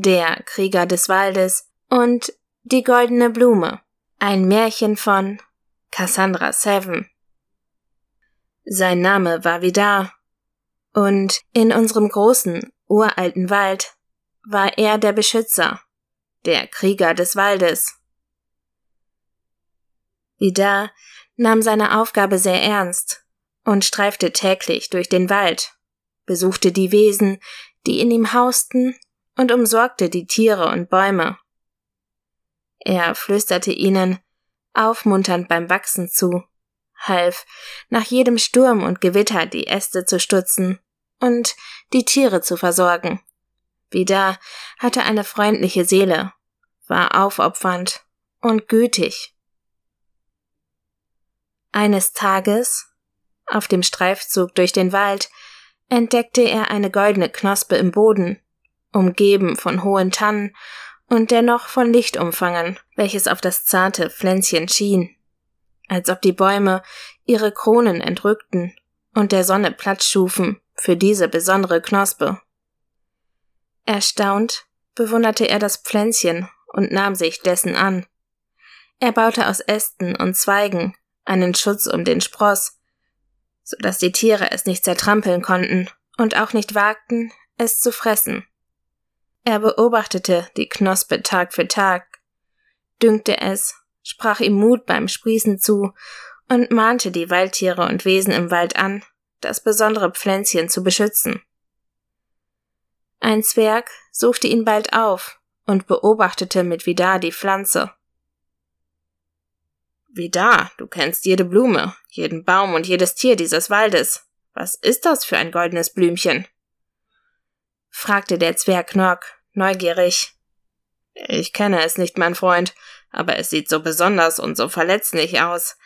Der Krieger des Waldes und Die goldene Blume, ein Märchen von Cassandra Seven. Sein Name war Vidar, und in unserem großen, uralten Wald war er der Beschützer, der Krieger des Waldes. Vidar nahm seine Aufgabe sehr ernst und streifte täglich durch den Wald, besuchte die Wesen, die in ihm hausten, und umsorgte die Tiere und Bäume. Er flüsterte ihnen, aufmunternd beim Wachsen zu, half, nach jedem Sturm und Gewitter die Äste zu stutzen und die Tiere zu versorgen. Vida hatte eine freundliche Seele, war aufopfernd und gütig. Eines Tages, auf dem Streifzug durch den Wald, entdeckte er eine goldene Knospe im Boden, umgeben von hohen Tannen und dennoch von Licht umfangen, welches auf das zarte Pflänzchen schien, als ob die Bäume ihre Kronen entrückten und der Sonne Platz schufen für diese besondere Knospe. Erstaunt bewunderte er das Pflänzchen und nahm sich dessen an. Er baute aus Ästen und Zweigen einen Schutz um den Spross, so dass die Tiere es nicht zertrampeln konnten und auch nicht wagten, es zu fressen. Er beobachtete die Knospe Tag für Tag, dünkte es, sprach ihm Mut beim Sprießen zu und mahnte die Waldtiere und Wesen im Wald an, das besondere Pflänzchen zu beschützen. Ein Zwerg suchte ihn bald auf und beobachtete mit Vidar die Pflanze. Vidar, du kennst jede Blume, jeden Baum und jedes Tier dieses Waldes. Was ist das für ein goldenes Blümchen? fragte der Zwerg Knork neugierig. Ich kenne es nicht, mein Freund, aber es sieht so besonders und so verletzlich aus.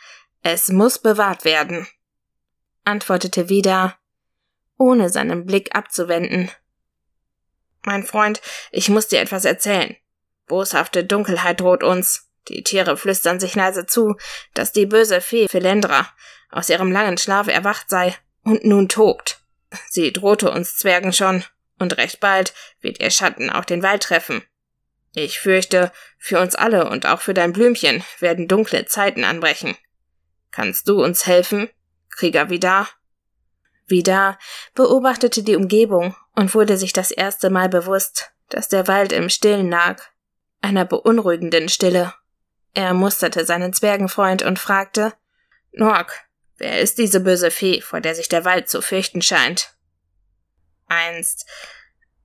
Es muss bewahrt werden, antwortete Vida, ohne seinen Blick abzuwenden. Mein Freund, ich muss dir etwas erzählen. Boshafte Dunkelheit droht uns. Die Tiere flüstern sich leise zu, dass die böse Fee Philendra aus ihrem langen Schlaf erwacht sei und nun tobt. Sie drohte uns Zwergen schon, und recht bald wird ihr Schatten auch den Wald treffen. Ich fürchte, für uns alle und auch für dein Blümchen werden dunkle Zeiten anbrechen. Kannst du uns helfen, Krieger Vidar? Vidar beobachtete die Umgebung und wurde sich das erste Mal bewusst, dass der Wald im Stillen lag, einer beunruhigenden Stille. Er musterte seinen Zwergenfreund und fragte Nork, wer ist diese böse Fee, vor der sich der Wald zu fürchten scheint? Einst,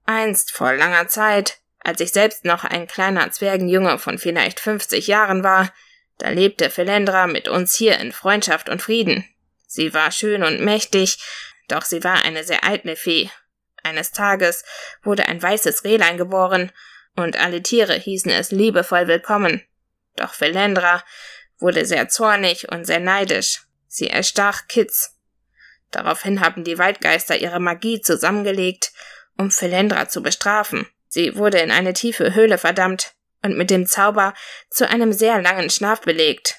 einst vor langer Zeit, als ich selbst noch ein kleiner Zwergenjunge von vielleicht fünfzig Jahren war, da lebte Philendra mit uns hier in Freundschaft und Frieden. Sie war schön und mächtig, doch sie war eine sehr eitle Fee. Eines Tages wurde ein weißes Rehlein geboren, und alle Tiere hießen es liebevoll willkommen. Doch Philendra wurde sehr zornig und sehr neidisch. Sie erstach Kitz, Daraufhin haben die Waldgeister ihre Magie zusammengelegt, um Philendra zu bestrafen. Sie wurde in eine tiefe Höhle verdammt und mit dem Zauber zu einem sehr langen Schlaf belegt.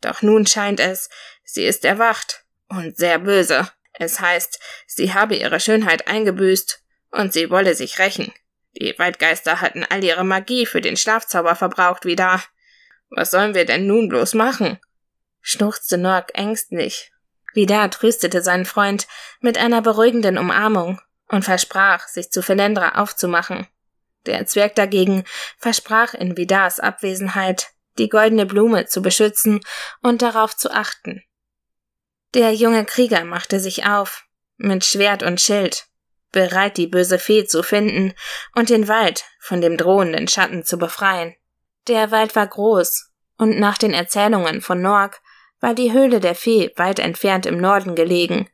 Doch nun scheint es, sie ist erwacht und sehr böse. Es heißt, sie habe ihre Schönheit eingebüßt und sie wolle sich rächen. Die Waldgeister hatten all ihre Magie für den Schlafzauber verbraucht wieder. Was sollen wir denn nun bloß machen? schnuchzte Nork ängstlich Vidar tröstete seinen Freund mit einer beruhigenden Umarmung und versprach, sich zu Philendra aufzumachen. Der Zwerg dagegen versprach in Vidars Abwesenheit, die goldene Blume zu beschützen und darauf zu achten. Der junge Krieger machte sich auf, mit Schwert und Schild, bereit die böse Fee zu finden und den Wald von dem drohenden Schatten zu befreien. Der Wald war groß, und nach den Erzählungen von Norg war die Höhle der Fee weit entfernt im Norden gelegen.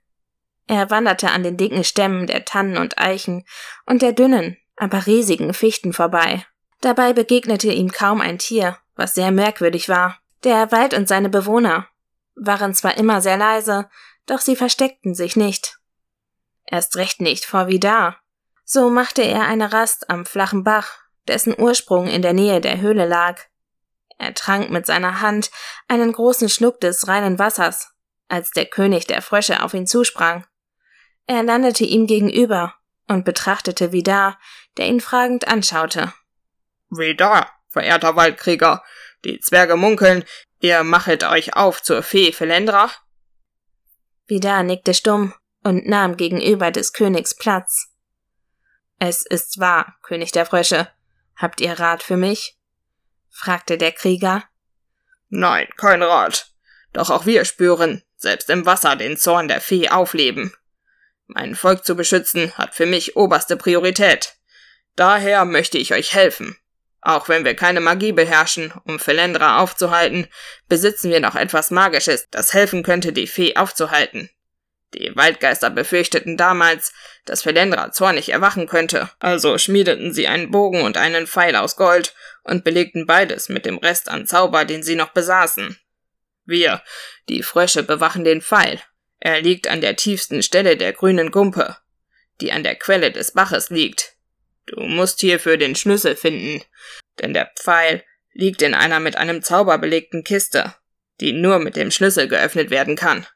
Er wanderte an den dicken Stämmen der Tannen und Eichen und der dünnen, aber riesigen Fichten vorbei. Dabei begegnete ihm kaum ein Tier, was sehr merkwürdig war. Der Wald und seine Bewohner waren zwar immer sehr leise, doch sie versteckten sich nicht. Erst recht nicht vor Vidar. So machte er eine Rast am flachen Bach, dessen Ursprung in der Nähe der Höhle lag. Er trank mit seiner Hand einen großen Schluck des reinen Wassers, als der König der Frösche auf ihn zusprang. Er landete ihm gegenüber und betrachtete Vidar, der ihn fragend anschaute. Vidar, verehrter Waldkrieger, die Zwerge munkeln, ihr machet euch auf zur Fee Felendra? Vidar nickte stumm und nahm gegenüber des Königs Platz. Es ist wahr, König der Frösche. Habt ihr Rat für mich? Fragte der Krieger. Nein, kein Rat. Doch auch wir spüren, selbst im Wasser, den Zorn der Fee aufleben. Mein Volk zu beschützen hat für mich oberste Priorität. Daher möchte ich euch helfen. Auch wenn wir keine Magie beherrschen, um Felendra aufzuhalten, besitzen wir noch etwas Magisches, das helfen könnte, die Fee aufzuhalten. Die Waldgeister befürchteten damals, dass Felendra zornig erwachen könnte, also schmiedeten sie einen Bogen und einen Pfeil aus Gold und belegten beides mit dem Rest an Zauber, den sie noch besaßen. Wir, die Frösche, bewachen den Pfeil. Er liegt an der tiefsten Stelle der grünen Gumpe, die an der Quelle des Baches liegt. Du musst hierfür den Schlüssel finden, denn der Pfeil liegt in einer mit einem Zauber belegten Kiste, die nur mit dem Schlüssel geöffnet werden kann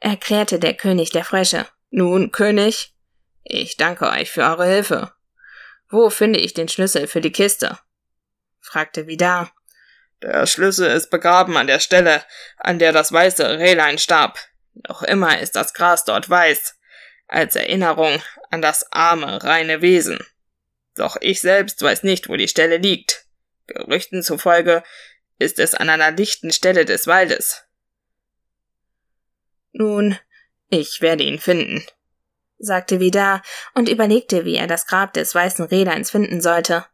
erklärte der König der Frösche. Nun, König, ich danke euch für eure Hilfe. Wo finde ich den Schlüssel für die Kiste? Fragte Vidar. Der Schlüssel ist begraben an der Stelle, an der das weiße Rehlein starb. Noch immer ist das Gras dort weiß, als Erinnerung an das arme, reine Wesen. Doch ich selbst weiß nicht, wo die Stelle liegt. Gerüchten zufolge ist es an einer dichten Stelle des Waldes. Nun, ich werde ihn finden, sagte Vidar und überlegte, wie er das Grab des weißen Rehleins finden sollte.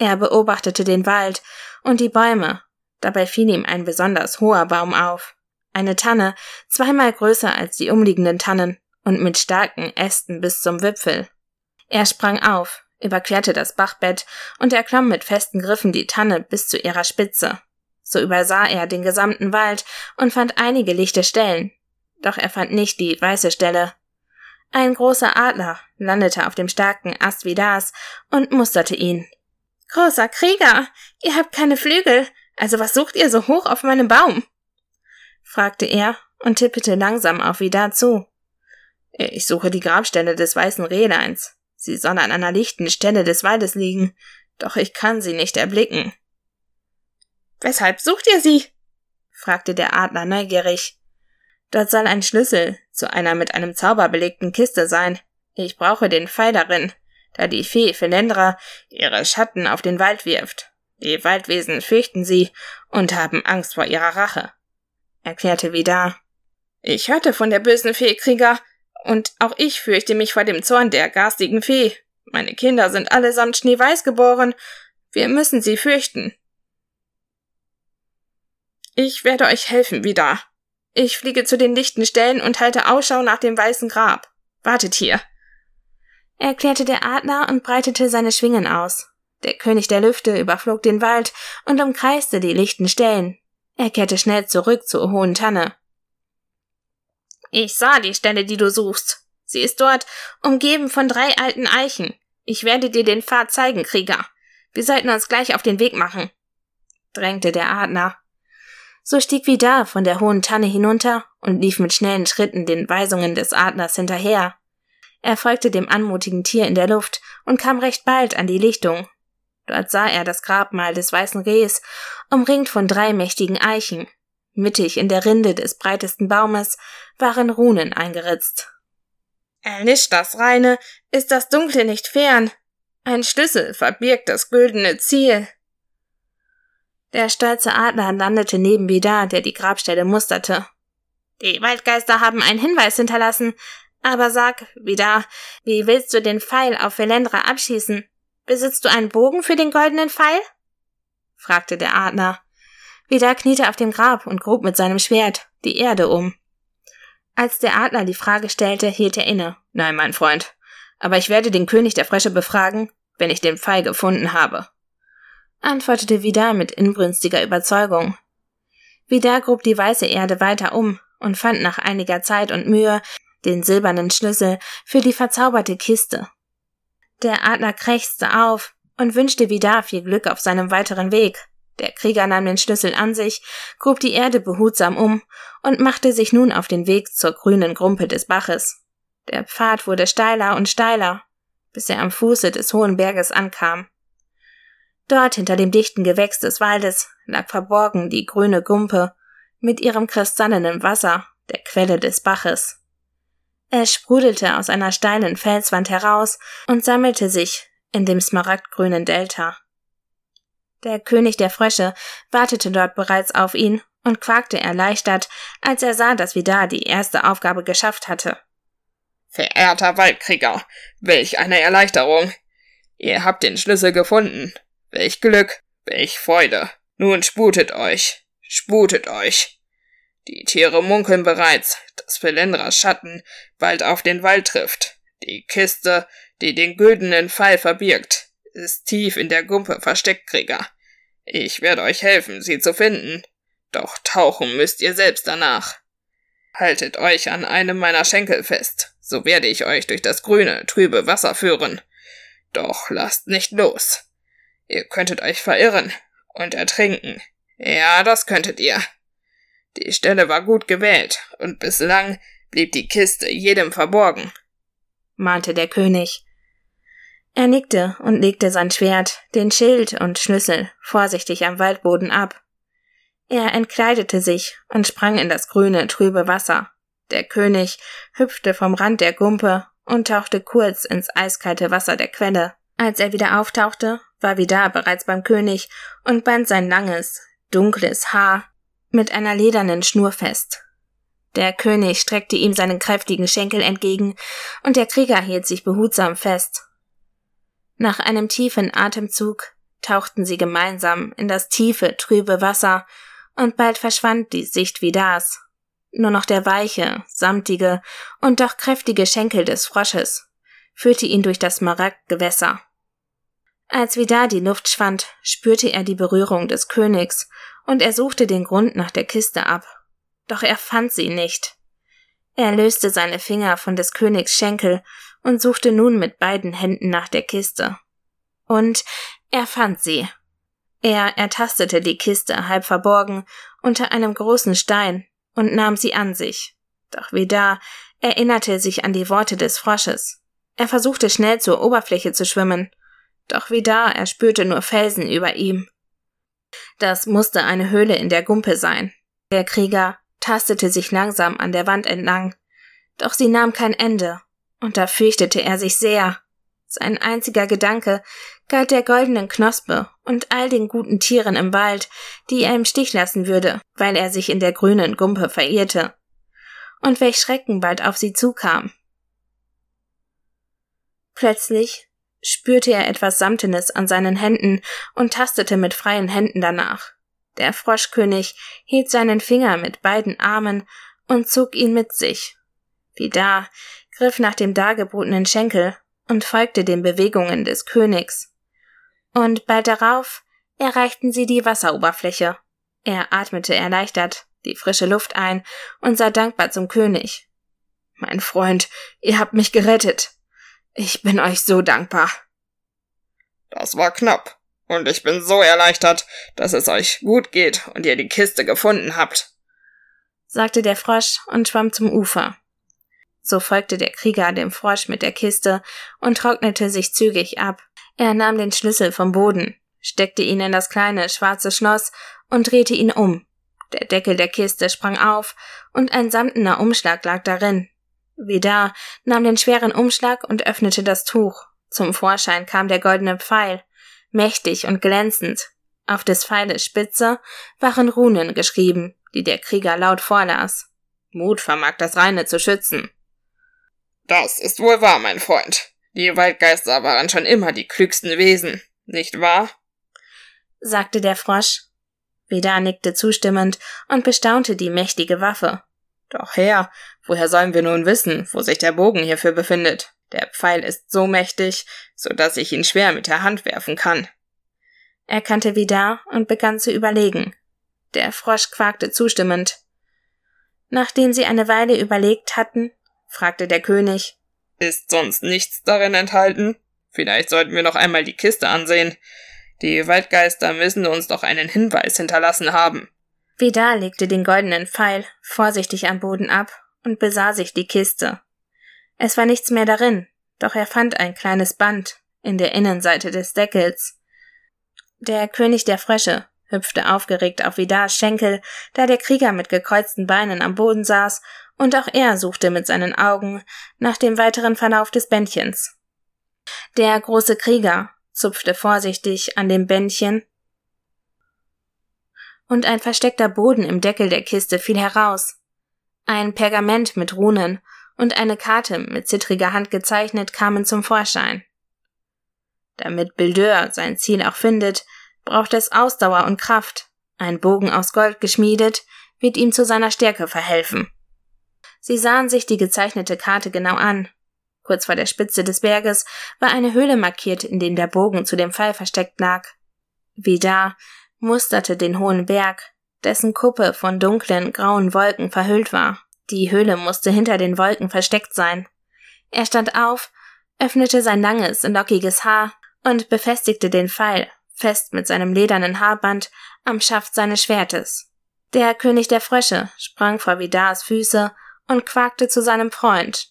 Er beobachtete den Wald und die Bäume. Dabei fiel ihm ein besonders hoher Baum auf. Eine Tanne, zweimal größer als die umliegenden Tannen und mit starken Ästen bis zum Wipfel. Er sprang auf, überquerte das Bachbett und erklomm mit festen Griffen die Tanne bis zu ihrer Spitze. So übersah er den gesamten Wald und fand einige lichte Stellen, doch er fand nicht die weiße Stelle. Ein großer Adler landete auf dem starken Ast wie das und musterte ihn. Großer Krieger, ihr habt keine Flügel, also was sucht ihr so hoch auf meinem Baum? fragte er und tippete langsam auf Vidar zu. Ich suche die Grabstelle des weißen Rehleins. Sie soll an einer lichten Stelle des Waldes liegen, doch ich kann sie nicht erblicken. Weshalb sucht ihr sie? fragte der Adler neugierig. Dort soll ein Schlüssel zu einer mit einem Zauber belegten Kiste sein. Ich brauche den Pfeil darin, da die Fee Felendra ihre Schatten auf den Wald wirft. Die Waldwesen fürchten sie und haben Angst vor ihrer Rache, erklärte Vidar. Ich hörte von der bösen Fee Krieger, und auch ich fürchte mich vor dem Zorn der garstigen Fee. Meine Kinder sind allesamt schneeweiß geboren. Wir müssen sie fürchten. Ich werde euch helfen, Vidar, ich fliege zu den lichten Stellen und halte Ausschau nach dem weißen Grab. Wartet hier. Erklärte der Adler und breitete seine Schwingen aus. Der König der Lüfte überflog den Wald und umkreiste die lichten Stellen. Er kehrte schnell zurück zur hohen Tanne. Ich sah die Stelle, die du suchst. Sie ist dort, umgeben von drei alten Eichen. Ich werde dir den Pfad zeigen, Krieger. Wir sollten uns gleich auf den Weg machen, drängte der Adler. So stieg Vidar von der hohen Tanne hinunter und lief mit schnellen Schritten den Weisungen des Adlers hinterher. Er folgte dem anmutigen Tier in der Luft und kam recht bald an die Lichtung. Dort sah er das Grabmal des weißen Rehs, umringt von drei mächtigen Eichen. Mittig in der Rinde des breitesten Baumes waren Runen eingeritzt. Erlischt das Reine, ist das Dunkle nicht fern. Ein Schlüssel verbirgt das güldene Ziel. Der stolze Adler landete neben Vidar, der die Grabstelle musterte. Die Waldgeister haben einen Hinweis hinterlassen. Aber sag, Vidar, wie willst du den Pfeil auf Velendra abschießen? Besitzt du einen Bogen für den goldenen Pfeil? fragte der Adler. Vidar kniete auf dem Grab und grub mit seinem Schwert die Erde um. Als der Adler die Frage stellte, hielt er inne. Nein, mein Freund. Aber ich werde den König der Frösche befragen, wenn ich den Pfeil gefunden habe antwortete Vidar mit inbrünstiger Überzeugung. Vidar grub die weiße Erde weiter um und fand nach einiger Zeit und Mühe den silbernen Schlüssel für die verzauberte Kiste. Der Adler krächzte auf und wünschte Vidar viel Glück auf seinem weiteren Weg. Der Krieger nahm den Schlüssel an sich, grub die Erde behutsam um und machte sich nun auf den Weg zur grünen Grumpe des Baches. Der Pfad wurde steiler und steiler, bis er am Fuße des hohen Berges ankam. Dort hinter dem dichten Gewächs des Waldes lag verborgen die grüne Gumpe mit ihrem kristallenen Wasser, der Quelle des Baches. Es sprudelte aus einer steilen Felswand heraus und sammelte sich in dem smaragdgrünen Delta. Der König der Frösche wartete dort bereits auf ihn und quakte erleichtert, als er sah, dass Vidar die erste Aufgabe geschafft hatte. Verehrter Waldkrieger, welch eine Erleichterung! Ihr habt den Schlüssel gefunden. Welch Glück, welch Freude. Nun sputet euch, sputet euch. Die Tiere munkeln bereits, dass Felendras Schatten bald auf den Wald trifft. Die Kiste, die den güldenen Pfeil verbirgt, ist tief in der Gumpe versteckt, Krieger. Ich werde euch helfen, sie zu finden. Doch tauchen müsst ihr selbst danach. Haltet euch an einem meiner Schenkel fest, so werde ich euch durch das grüne, trübe Wasser führen. Doch lasst nicht los. Ihr könntet euch verirren und ertrinken. Ja, das könntet ihr. Die Stelle war gut gewählt, und bislang blieb die Kiste jedem verborgen, mahnte der König. Er nickte und legte sein Schwert, den Schild und Schlüssel vorsichtig am Waldboden ab. Er entkleidete sich und sprang in das grüne, trübe Wasser. Der König hüpfte vom Rand der Gumpe und tauchte kurz ins eiskalte Wasser der Quelle. Als er wieder auftauchte, war Vidar bereits beim König und band sein langes, dunkles Haar mit einer ledernen Schnur fest. Der König streckte ihm seinen kräftigen Schenkel entgegen, und der Krieger hielt sich behutsam fest. Nach einem tiefen Atemzug tauchten sie gemeinsam in das tiefe, trübe Wasser, und bald verschwand die Sicht Vidars. Nur noch der weiche, samtige und doch kräftige Schenkel des Frosches führte ihn durch das Smaragdgewässer. Als Vidar die Luft schwand, spürte er die Berührung des Königs, und er suchte den Grund nach der Kiste ab. Doch er fand sie nicht. Er löste seine Finger von des Königs Schenkel und suchte nun mit beiden Händen nach der Kiste. Und er fand sie. Er ertastete die Kiste halb verborgen unter einem großen Stein und nahm sie an sich. Doch Vidar erinnerte sich an die Worte des Frosches. Er versuchte schnell zur Oberfläche zu schwimmen, doch wie da, er spürte nur Felsen über ihm. Das musste eine Höhle in der Gumpe sein. Der Krieger tastete sich langsam an der Wand entlang, doch sie nahm kein Ende, und da fürchtete er sich sehr. Sein einziger Gedanke galt der goldenen Knospe und all den guten Tieren im Wald, die er im Stich lassen würde, weil er sich in der grünen Gumpe verirrte. Und welch Schrecken bald auf sie zukam. Plötzlich spürte er etwas Samtenes an seinen Händen und tastete mit freien Händen danach. Der Froschkönig hielt seinen Finger mit beiden Armen und zog ihn mit sich. Wie da, griff nach dem dargebotenen Schenkel und folgte den Bewegungen des Königs. Und bald darauf erreichten sie die Wasseroberfläche. Er atmete erleichtert die frische Luft ein und sah dankbar zum König. Mein Freund, ihr habt mich gerettet. Ich bin euch so dankbar. Das war knapp. Und ich bin so erleichtert, dass es euch gut geht und ihr die Kiste gefunden habt, sagte der Frosch und schwamm zum Ufer. So folgte der Krieger dem Frosch mit der Kiste und trocknete sich zügig ab. Er nahm den Schlüssel vom Boden, steckte ihn in das kleine schwarze Schloss und drehte ihn um. Der Deckel der Kiste sprang auf und ein samtener Umschlag lag darin. Vidar nahm den schweren Umschlag und öffnete das Tuch. Zum Vorschein kam der goldene Pfeil, mächtig und glänzend. Auf des Pfeiles Spitze waren Runen geschrieben, die der Krieger laut vorlas. Mut vermag das Reine zu schützen. Das ist wohl wahr, mein Freund. Die Waldgeister waren schon immer die klügsten Wesen, nicht wahr? sagte der Frosch. Vidar nickte zustimmend und bestaunte die mächtige Waffe. Doch Herr, woher sollen wir nun wissen, wo sich der Bogen hierfür befindet? Der Pfeil ist so mächtig, so dass ich ihn schwer mit der Hand werfen kann. Er kannte Vidar und begann zu überlegen. Der Frosch quakte zustimmend. Nachdem sie eine Weile überlegt hatten, fragte der König Ist sonst nichts darin enthalten? Vielleicht sollten wir noch einmal die Kiste ansehen. Die Waldgeister müssen uns doch einen Hinweis hinterlassen haben. Vidar legte den goldenen Pfeil vorsichtig am Boden ab und besah sich die Kiste. Es war nichts mehr darin, doch er fand ein kleines Band in der Innenseite des Deckels. Der König der Frösche hüpfte aufgeregt auf Vidars Schenkel, da der Krieger mit gekreuzten Beinen am Boden saß, und auch er suchte mit seinen Augen nach dem weiteren Verlauf des Bändchens. Der große Krieger zupfte vorsichtig an dem Bändchen, und ein versteckter Boden im Deckel der Kiste fiel heraus. Ein Pergament mit Runen und eine Karte mit zittriger Hand gezeichnet kamen zum Vorschein. Damit Bildeur sein Ziel auch findet, braucht es Ausdauer und Kraft. Ein Bogen aus Gold geschmiedet wird ihm zu seiner Stärke verhelfen. Sie sahen sich die gezeichnete Karte genau an. Kurz vor der Spitze des Berges war eine Höhle markiert, in dem der Bogen zu dem Pfeil versteckt lag. Da musterte den hohen Berg, dessen Kuppe von dunklen, grauen Wolken verhüllt war. Die Höhle musste hinter den Wolken versteckt sein. Er stand auf, öffnete sein langes, lockiges Haar und befestigte den Pfeil fest mit seinem ledernen Haarband am Schaft seines Schwertes. Der König der Frösche sprang vor Vidars Füße und quakte zu seinem Freund.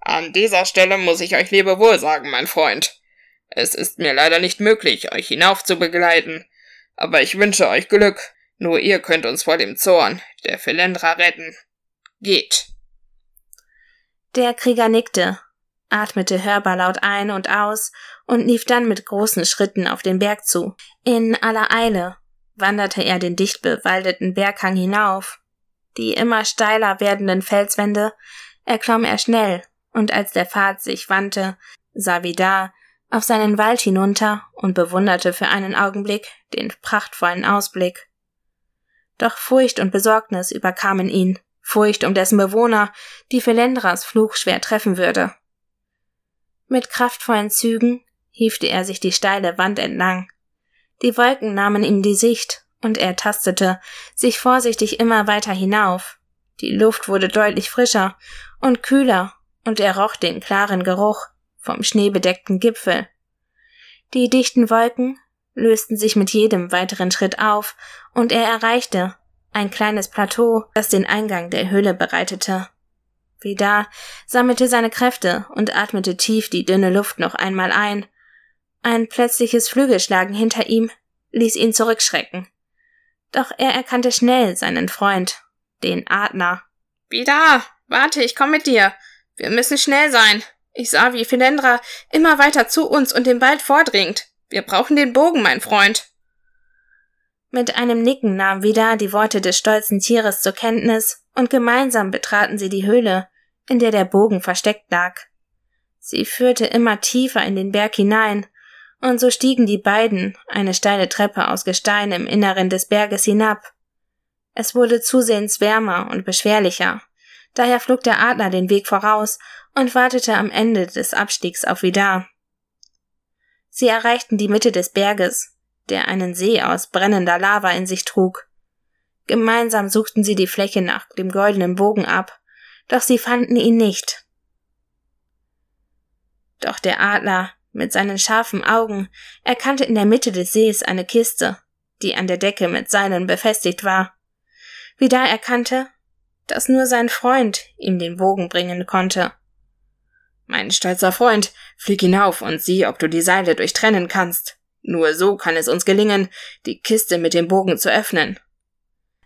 An dieser Stelle muss ich euch Lebewohl sagen, mein Freund. Es ist mir leider nicht möglich, euch hinauf zu begleiten, aber ich wünsche euch Glück. Nur ihr könnt uns vor dem Zorn der Philendra retten. Geht. Der Krieger nickte, atmete hörbar laut ein und aus und lief dann mit großen Schritten auf den Berg zu. In aller Eile wanderte er den dicht bewaldeten Berghang hinauf. Die immer steiler werdenden Felswände erklomm er schnell, und als der Pfad sich wandte, sah Vidar auf seinen Wald hinunter und bewunderte für einen Augenblick den prachtvollen Ausblick. Doch Furcht und Besorgnis überkamen ihn, Furcht um dessen Bewohner, die Felendras Fluch schwer treffen würde. Mit kraftvollen Zügen hiefte er sich die steile Wand entlang. Die Wolken nahmen ihm die Sicht, und er tastete sich vorsichtig immer weiter hinauf. Die Luft wurde deutlich frischer und kühler, und er roch den klaren Geruch vom schneebedeckten Gipfel. Die dichten Wolken lösten sich mit jedem weiteren Schritt auf, und er erreichte ein kleines Plateau, das den Eingang der Höhle bereitete. Vidar sammelte seine Kräfte und atmete tief die dünne Luft noch einmal ein. Ein plötzliches Flügelschlagen hinter ihm ließ ihn zurückschrecken. Doch er erkannte schnell seinen Freund, den Adler. Vidar, warte, ich komm mit dir. Wir müssen schnell sein. Ich sah, wie Philendra immer weiter zu uns und den Wald vordringt. Wir brauchen den Bogen, mein Freund. Mit einem Nicken nahm Vidar die Worte des stolzen Tieres zur Kenntnis und gemeinsam betraten sie die Höhle, in der der Bogen versteckt lag. Sie führte immer tiefer in den Berg hinein, und so stiegen die beiden eine steile Treppe aus Gestein im Inneren des Berges hinab. Es wurde zusehends wärmer und beschwerlicher, daher flog der Adler den Weg voraus und wartete am Ende des Abstiegs auf Vidar. Sie erreichten die Mitte des Berges, der einen See aus brennender Lava in sich trug. Gemeinsam suchten sie die Fläche nach dem goldenen Bogen ab, doch sie fanden ihn nicht. Doch der Adler mit seinen scharfen Augen erkannte in der Mitte des Sees eine Kiste, die an der Decke mit Seilen befestigt war. Vidal erkannte, dass nur sein Freund ihm den Bogen bringen konnte. Mein stolzer Freund, flieg hinauf und sieh, ob du die Seile durchtrennen kannst. Nur so kann es uns gelingen, die Kiste mit dem Bogen zu öffnen.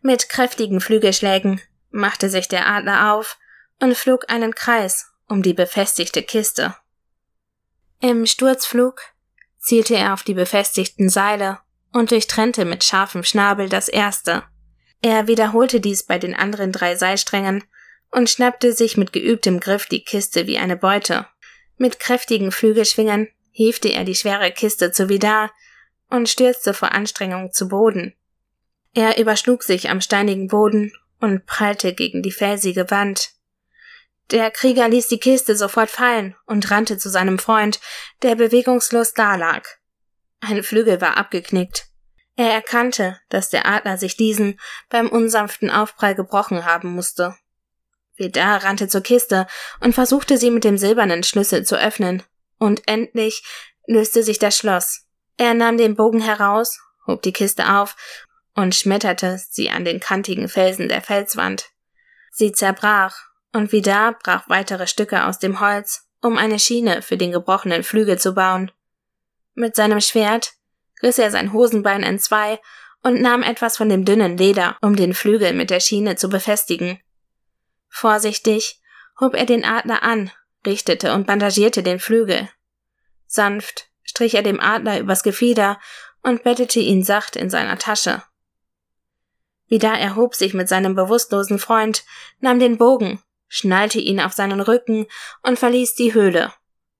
Mit kräftigen Flügelschlägen machte sich der Adler auf und flog einen Kreis um die befestigte Kiste. Im Sturzflug zielte er auf die befestigten Seile und durchtrennte mit scharfem Schnabel das erste. Er wiederholte dies bei den anderen drei Seilsträngen und schnappte sich mit geübtem Griff die Kiste wie eine Beute. Mit kräftigen Flügelschwingen hiefte er die schwere Kiste zu Vidar und stürzte vor Anstrengung zu Boden. Er überschlug sich am steinigen Boden und prallte gegen die felsige Wand. Der Krieger ließ die Kiste sofort fallen und rannte zu seinem Freund, der bewegungslos dalag. Ein Flügel war abgeknickt. Er erkannte, dass der Adler sich diesen beim unsanften Aufprall gebrochen haben musste. Vidar rannte zur Kiste und versuchte sie mit dem silbernen Schlüssel zu öffnen. Und endlich löste sich das Schloss. Er nahm den Bogen heraus, hob die Kiste auf und schmetterte sie an den kantigen Felsen der Felswand. Sie zerbrach, und Vidar brach weitere Stücke aus dem Holz um eine Schiene für den gebrochenen Flügel zu bauen. Mit seinem Schwert riss er sein Hosenbein entzwei und nahm etwas von dem dünnen Leder, um den Flügel mit der Schiene zu befestigen. Vorsichtig hob er den Adler an, richtete und bandagierte den Flügel. Sanft strich er dem Adler übers Gefieder und bettete ihn sacht in seiner Tasche. Wieder erhob sich mit seinem bewusstlosen Freund, nahm den Bogen, schnallte ihn auf seinen Rücken und verließ die Höhle.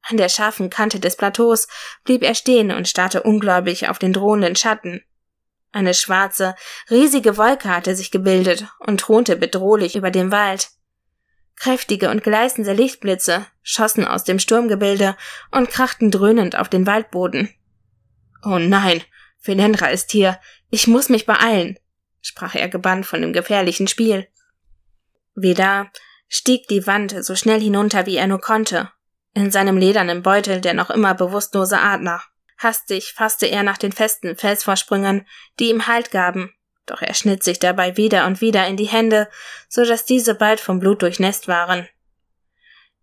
An der scharfen Kante des Plateaus blieb er stehen und starrte ungläubig auf den drohenden Schatten. Eine schwarze, riesige Wolke hatte sich gebildet und thronte bedrohlich über dem Wald. Kräftige und gleißende Lichtblitze schossen aus dem Sturmgebilde und krachten dröhnend auf den Waldboden. Oh nein, Philendra ist hier. Ich muss mich beeilen, sprach er gebannt von dem gefährlichen Spiel. Wieder stieg die Wand so schnell hinunter, wie er nur konnte, in seinem ledernen Beutel der noch immer bewusstlose Adler. Hastig fasste er nach den festen Felsvorsprüngen, die ihm Halt gaben, doch er schnitt sich dabei wieder und wieder in die Hände, so dass diese bald vom Blut durchnässt waren.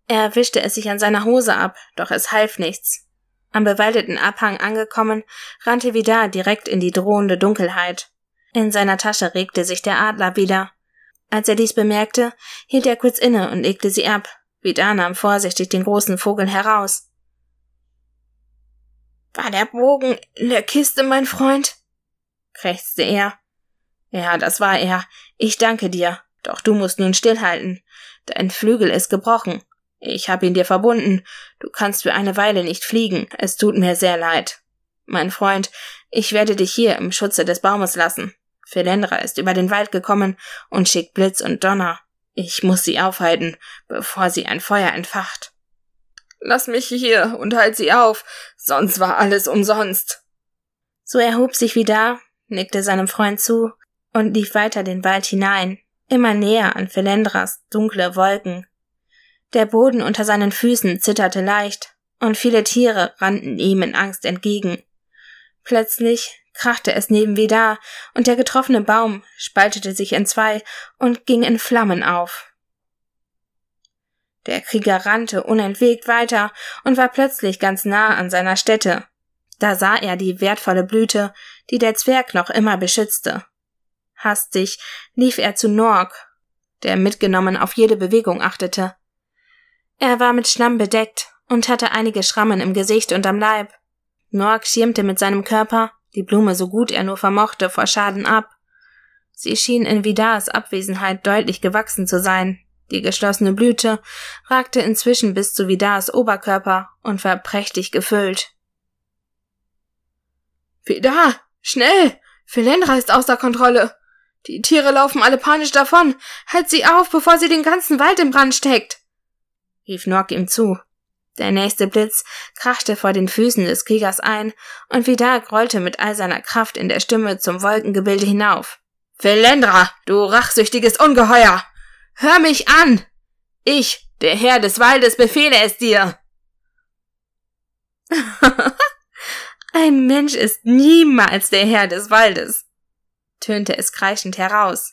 Er wischte es sich an seiner Hose ab, doch es half nichts. Am bewaldeten Abhang angekommen, rannte Vidar direkt in die drohende Dunkelheit. In seiner Tasche regte sich der Adler wieder. Als er dies bemerkte, hielt er kurz inne und legte sie ab. Vidar nahm vorsichtig den großen Vogel heraus. War der Bogen in der Kiste, mein Freund? krächzte er. Ja, das war er. Ich danke dir. Doch du musst nun stillhalten. Dein Flügel ist gebrochen. Ich hab ihn dir verbunden. Du kannst für eine Weile nicht fliegen. Es tut mir sehr leid. Mein Freund, ich werde dich hier im Schutze des Baumes lassen. Philendra ist über den Wald gekommen und schickt Blitz und Donner. Ich muss sie aufhalten, bevor sie ein Feuer entfacht. Lass mich hier und halt sie auf, sonst war alles umsonst. So erhob sich wieder, nickte seinem Freund zu und lief weiter den Wald hinein, immer näher an Philendras dunkle Wolken. Der Boden unter seinen Füßen zitterte leicht, und viele Tiere rannten ihm in Angst entgegen. Plötzlich krachte es neben Vidar, und der getroffene Baum spaltete sich in zwei und ging in Flammen auf. Der Krieger rannte unentwegt weiter und war plötzlich ganz nah an seiner Stätte. Da sah er die wertvolle Blüte, die der Zwerg noch immer beschützte. Hastig lief er zu Norg, der mitgenommen auf jede Bewegung achtete. Er war mit Schlamm bedeckt und hatte einige Schrammen im Gesicht und am Leib. Norg schirmte mit seinem Körper die Blume so gut er nur vermochte vor Schaden ab. Sie schien in Vidars Abwesenheit deutlich gewachsen zu sein, die geschlossene Blüte ragte inzwischen bis zu Vidars Oberkörper und war prächtig gefüllt. Vidar, schnell! Philendra ist außer Kontrolle. Die Tiere laufen alle panisch davon. Halt sie auf, bevor sie den ganzen Wald in Brand steckt! rief Nock ihm zu. Der nächste Blitz krachte vor den Füßen des Kriegers ein, und Vidar grollte mit all seiner Kraft in der Stimme zum Wolkengebilde hinauf. Philendra, du rachsüchtiges Ungeheuer! Hör mich an! Ich, der Herr des Waldes, befehle es dir! Ein Mensch ist niemals der Herr des Waldes, tönte es kreischend heraus.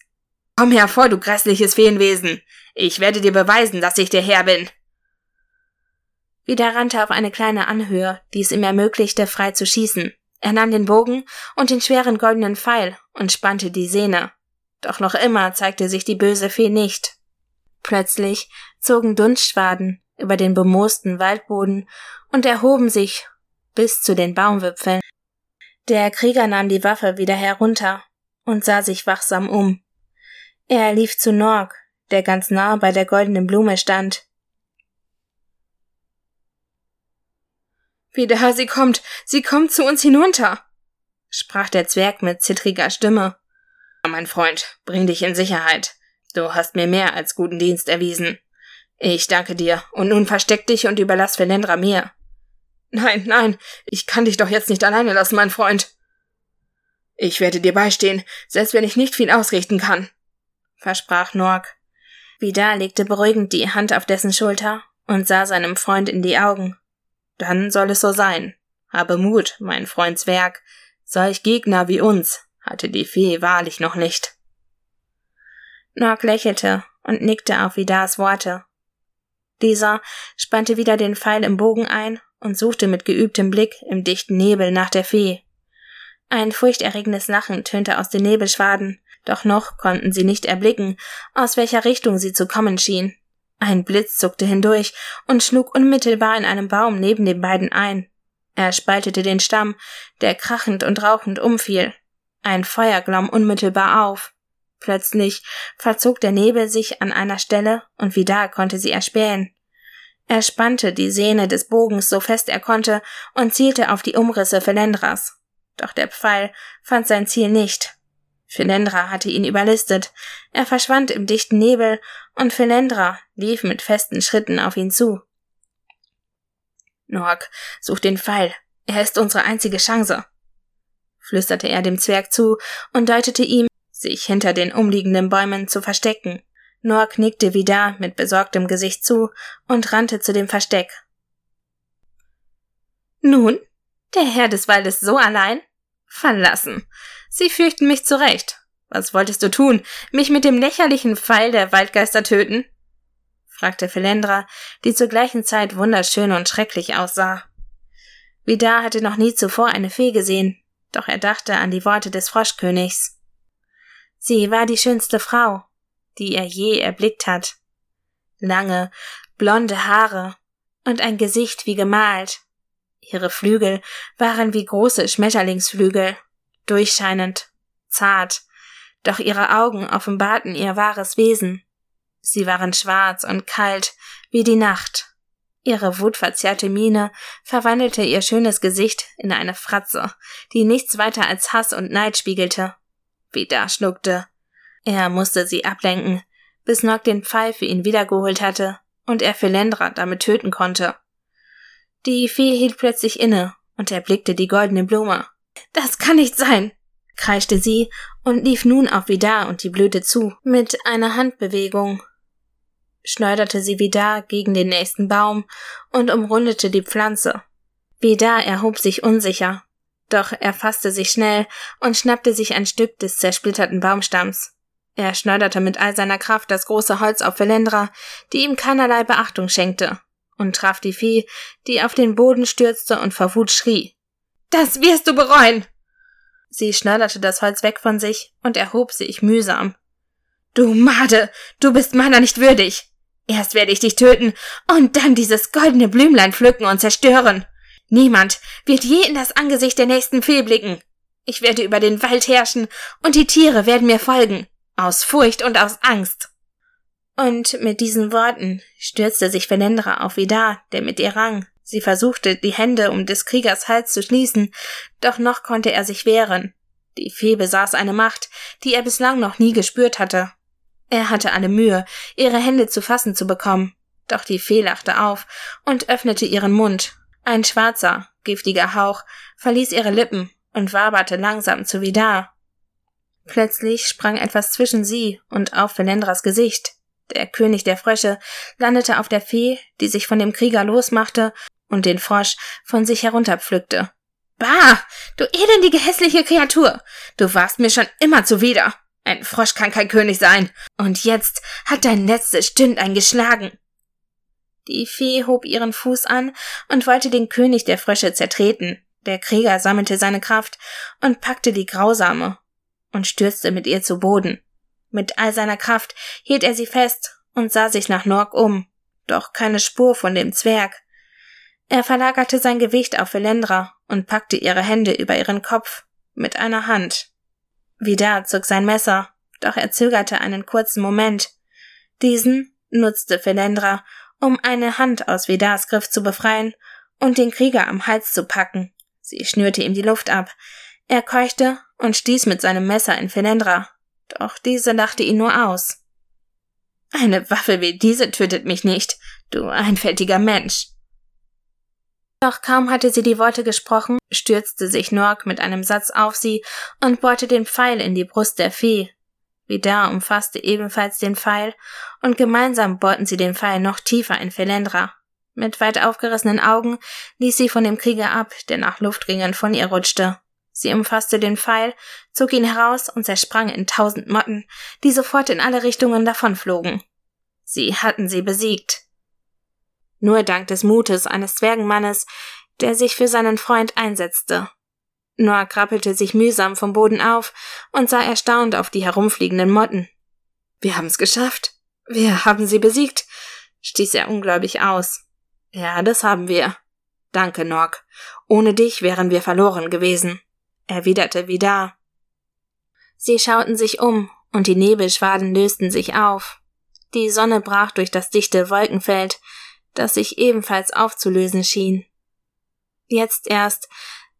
Komm hervor, du grässliches Feenwesen! Ich werde dir beweisen, dass ich der Herr bin! Wieder rannte auf eine kleine Anhöhe, die es ihm ermöglichte, frei zu schießen. Er nahm den Bogen und den schweren goldenen Pfeil und spannte die Sehne. Doch noch immer zeigte sich die böse Fee nicht. Plötzlich zogen Dunstschwaden über den bemoosten Waldboden und erhoben sich bis zu den Baumwipfeln. Der Krieger nahm die Waffe wieder herunter und sah sich wachsam um. Er lief zu Norg, der ganz nah bei der goldenen Blume stand. Wieder, sie kommt, sie kommt zu uns hinunter, sprach der Zwerg mit zittriger Stimme. Mein Freund, bring dich in Sicherheit. Du hast mir mehr als guten Dienst erwiesen. Ich danke dir, und nun versteck dich und überlass Velendra mir. Nein, nein, ich kann dich doch jetzt nicht alleine lassen, mein Freund. Ich werde dir beistehen, selbst wenn ich nicht viel ausrichten kann, versprach Norg. Vidar legte beruhigend die Hand auf dessen Schulter und sah seinem Freund in die Augen. Dann soll es so sein. Habe Mut, mein Freund Zwerg. Solch Gegner wie uns hatte die Fee wahrlich noch nicht. Norg lächelte und nickte auf Vidars Worte. Dieser spannte wieder den Pfeil im Bogen ein und suchte mit geübtem Blick im dichten Nebel nach der Fee. Ein furchterregendes Lachen tönte aus den Nebelschwaden, doch noch konnten sie nicht erblicken, aus welcher Richtung sie zu kommen schien. Ein Blitz zuckte hindurch und schlug unmittelbar in einem Baum neben den beiden ein. Er spaltete den Stamm, der krachend und rauchend umfiel. Ein Feuer glomm unmittelbar auf. Plötzlich verzog der Nebel sich an einer Stelle und Vidal konnte sie erspähen. Er spannte die Sehne des Bogens so fest er konnte und zielte auf die Umrisse Felendras. Doch der Pfeil fand sein Ziel nicht. Philendra hatte ihn überlistet. Er verschwand im dichten Nebel und Philendra lief mit festen Schritten auf ihn zu. Nork, such den Pfeil. Er ist unsere einzige Chance, flüsterte er dem Zwerg zu und deutete ihm, sich hinter den umliegenden Bäumen zu verstecken. Nork nickte wieder mit besorgtem Gesicht zu und rannte zu dem Versteck. Nun, der Herr des Waldes so allein? Verlassen. Sie fürchten mich zurecht. Was wolltest du tun? Mich mit dem lächerlichen Pfeil der Waldgeister töten? fragte Philendra, die zur gleichen Zeit wunderschön und schrecklich aussah. Vidar hatte noch nie zuvor eine Fee gesehen, doch er dachte an die Worte des Froschkönigs. Sie war die schönste Frau, die er je erblickt hat. Lange, blonde Haare und ein Gesicht wie gemalt. Ihre Flügel waren wie große Schmetterlingsflügel, durchscheinend, zart, doch ihre Augen offenbarten ihr wahres Wesen. Sie waren schwarz und kalt wie die Nacht. Ihre wutverzerrte Miene verwandelte ihr schönes Gesicht in eine Fratze, die nichts weiter als Hass und Neid spiegelte. Vida schluckte. Er musste sie ablenken, bis Nock den Pfeil für ihn wiedergeholt hatte und er Philendra damit töten konnte. Die Fee hielt plötzlich inne und erblickte die goldene Blume. Das kann nicht sein, kreischte sie und lief nun auf Vidar und die Blüte zu. Mit einer Handbewegung schleuderte sie Vidar gegen den nächsten Baum und umrundete die Pflanze. Vidar erhob sich unsicher, doch er fasste sich schnell und schnappte sich ein Stück des zersplitterten Baumstamms. Er schneiderte mit all seiner Kraft das große Holz auf Velendra, die ihm keinerlei Beachtung schenkte und traf die Fee, die auf den Boden stürzte und vor Wut schrie. Das wirst du bereuen! Sie schneiderte das Holz weg von sich und erhob sich mühsam. Du Made, du bist meiner nicht würdig. Erst werde ich dich töten und dann dieses goldene Blümlein pflücken und zerstören. Niemand wird je in das Angesicht der nächsten Fee blicken. Ich werde über den Wald herrschen und die Tiere werden mir folgen. Aus Furcht und aus Angst. Und mit diesen Worten stürzte sich Fenendra auf Vidar, der mit ihr rang. Sie versuchte, die Hände um des Kriegers Hals zu schließen, doch noch konnte er sich wehren. Die Fee besaß eine Macht, die er bislang noch nie gespürt hatte. Er hatte alle Mühe, ihre Hände zu fassen zu bekommen, doch die Fee lachte auf und öffnete ihren Mund. Ein schwarzer, giftiger Hauch verließ ihre Lippen und waberte langsam zu Vidar. Plötzlich sprang etwas zwischen sie und auf Felendras Gesicht. Der König der Frösche landete auf der Fee, die sich von dem Krieger losmachte und den Frosch von sich herunterpflückte. Bah, du elendige hässliche Kreatur, du warst mir schon immer zuwider. Ein Frosch kann kein König sein. Und jetzt hat dein letztes Stündlein geschlagen. Die Fee hob ihren Fuß an und wollte den König der Frösche zertreten. Der Krieger sammelte seine Kraft und packte die Grausame und stürzte mit ihr zu Boden. Mit all seiner Kraft hielt er sie fest und sah sich nach Nork um, doch keine Spur von dem Zwerg. Er verlagerte sein Gewicht auf Velendra und packte ihre Hände über ihren Kopf mit einer Hand. Vidar zog sein Messer, doch er zögerte einen kurzen Moment. Diesen nutzte Velendra, um eine Hand aus Vidars Griff zu befreien und den Krieger am Hals zu packen. Sie schnürte ihm die Luft ab. Er keuchte und stieß mit seinem Messer in Velendra, doch diese lachte ihn nur aus. Eine Waffe wie diese tötet mich nicht, du einfältiger Mensch. Doch kaum hatte sie die Worte gesprochen, stürzte sich Nork mit einem Satz auf sie und bohrte den Pfeil in die Brust der Fee. Vidar umfasste ebenfalls den Pfeil, und gemeinsam bohrten sie den Pfeil noch tiefer in Felendra. Mit weit aufgerissenen Augen ließ sie von dem Krieger ab, der nach Luftringen von ihr rutschte. Sie umfasste den Pfeil, zog ihn heraus und zersprang in tausend Motten, die sofort in alle Richtungen davonflogen. Sie hatten sie besiegt. Nur dank des Mutes eines Zwergenmannes, der sich für seinen Freund einsetzte. Noah krabbelte sich mühsam vom Boden auf und sah erstaunt auf die herumfliegenden Motten. Wir haben's geschafft. Wir haben sie besiegt, stieß er ungläubig aus. Ja, das haben wir. Danke, Nock. Ohne dich wären wir verloren gewesen, erwiderte Vidar. Sie schauten sich um, und die Nebelschwaden lösten sich auf. Die Sonne brach durch das dichte Wolkenfeld, das sich ebenfalls aufzulösen schien. Jetzt erst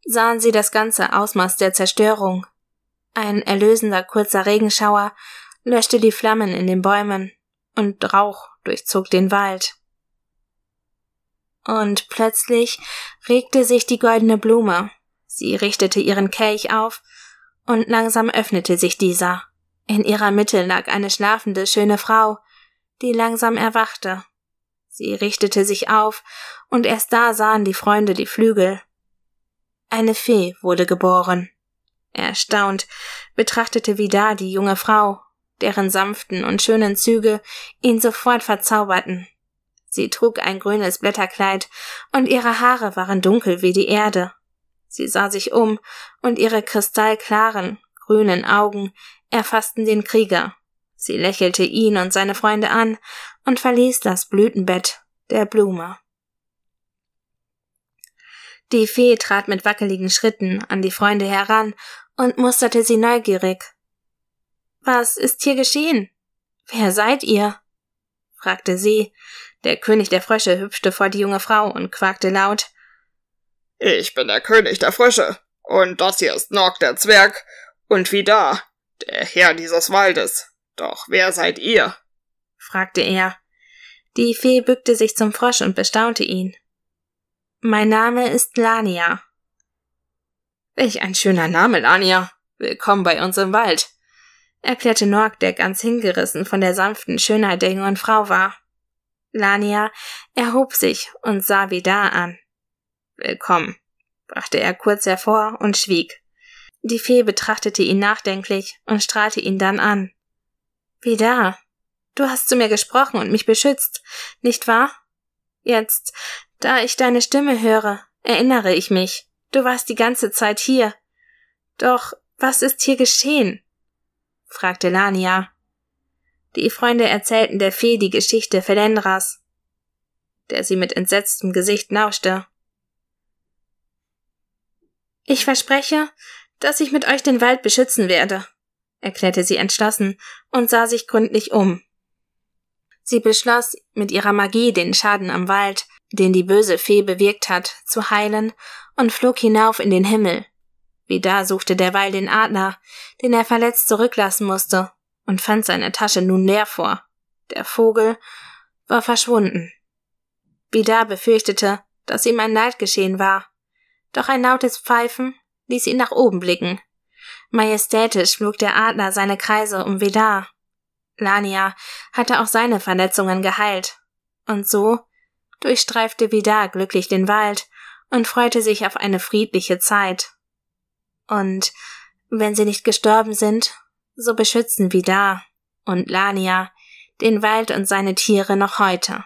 sahen sie das ganze Ausmaß der Zerstörung. Ein erlösender kurzer Regenschauer löschte die Flammen in den Bäumen, und Rauch durchzog den Wald. Und plötzlich regte sich die goldene Blume. Sie richtete ihren Kelch auf, und langsam öffnete sich dieser. In ihrer Mitte lag eine schlafende, schöne Frau, die langsam erwachte. Sie richtete sich auf, und erst da sahen die Freunde die Flügel. Eine Fee wurde geboren. Erstaunt betrachtete Vidar die junge Frau, deren sanften und schönen Züge ihn sofort verzauberten. Sie trug ein grünes Blätterkleid, und ihre Haare waren dunkel wie die Erde. Sie sah sich um, und ihre kristallklaren, grünen Augen erfassten den Krieger. Sie lächelte ihn und seine Freunde an und verließ das Blütenbett der Blume. Die Fee trat mit wackeligen Schritten an die Freunde heran und musterte sie neugierig. Was ist hier geschehen? Wer seid ihr? fragte sie. Der König der Frösche hüpfte vor die junge Frau und quakte laut. Ich bin der König der Frösche, und das hier ist Nog der Zwerg, und wie da, der Herr dieses Waldes. Doch wer seid ihr? fragte er. Die Fee bückte sich zum Frosch und bestaunte ihn. Mein Name ist Lania. Welch ein schöner Name, Lania. Willkommen bei uns im Wald, erklärte Norg, der ganz hingerissen von der sanften Schönheit der jungen Frau war. Lania erhob sich und sah Vidar an. Willkommen, brachte er kurz hervor und schwieg. Die Fee betrachtete ihn nachdenklich und strahlte ihn dann an. Vidar, du hast zu mir gesprochen und mich beschützt, nicht wahr? Jetzt, da ich deine Stimme höre, erinnere ich mich, du warst die ganze Zeit hier. Doch was ist hier geschehen? fragte Lania. Die Freunde erzählten der Fee die Geschichte Felendras, der sie mit entsetztem Gesicht lauschte. Ich verspreche, dass ich mit euch den Wald beschützen werde, erklärte sie entschlossen und sah sich gründlich um. Sie beschloss, mit ihrer Magie den Schaden am Wald, den die böse Fee bewirkt hat, zu heilen und flog hinauf in den Himmel. Wieder suchte derweil den Adler, den er verletzt zurücklassen musste, und fand seine Tasche nun leer vor. Der Vogel war verschwunden. Wieder befürchtete, dass ihm ein Leid geschehen war, doch ein lautes Pfeifen ließ ihn nach oben blicken. Majestätisch flog der Adler seine Kreise um Vidar. Lania hatte auch seine Verletzungen geheilt. Und so durchstreifte Vidar glücklich den Wald und freute sich auf eine friedliche Zeit. Und wenn sie nicht gestorben sind, so beschützen Vidar und Lania den Wald und seine Tiere noch heute.